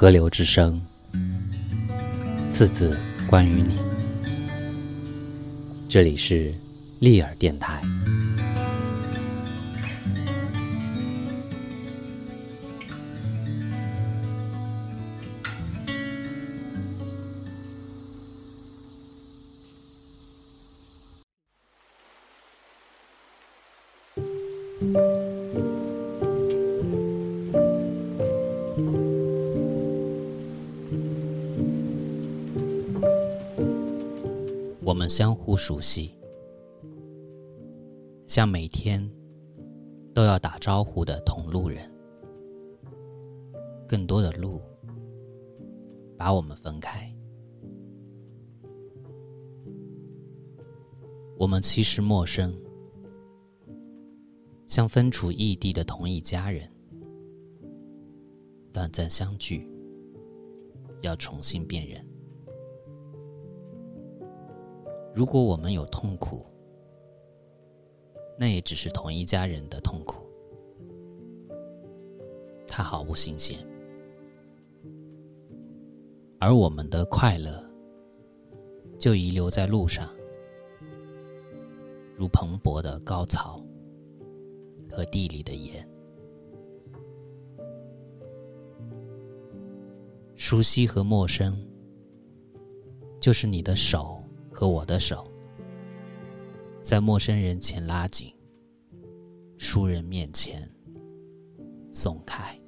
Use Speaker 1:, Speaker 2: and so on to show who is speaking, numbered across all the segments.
Speaker 1: 河流之声，次次关于你。这里是利尔电台。我们相互熟悉，像每天都要打招呼的同路人。更多的路把我们分开，我们其实陌生，像分处异地的同一家人，短暂相聚，要重新辨认。如果我们有痛苦，那也只是同一家人的痛苦，它毫不新鲜；而我们的快乐，就遗留在路上，如蓬勃的高草和地里的盐。熟悉和陌生，就是你的手。和我的手，在陌生人前拉紧，熟人面前松开。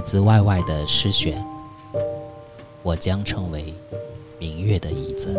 Speaker 1: 自外外的诗选，我将成为明月的椅子。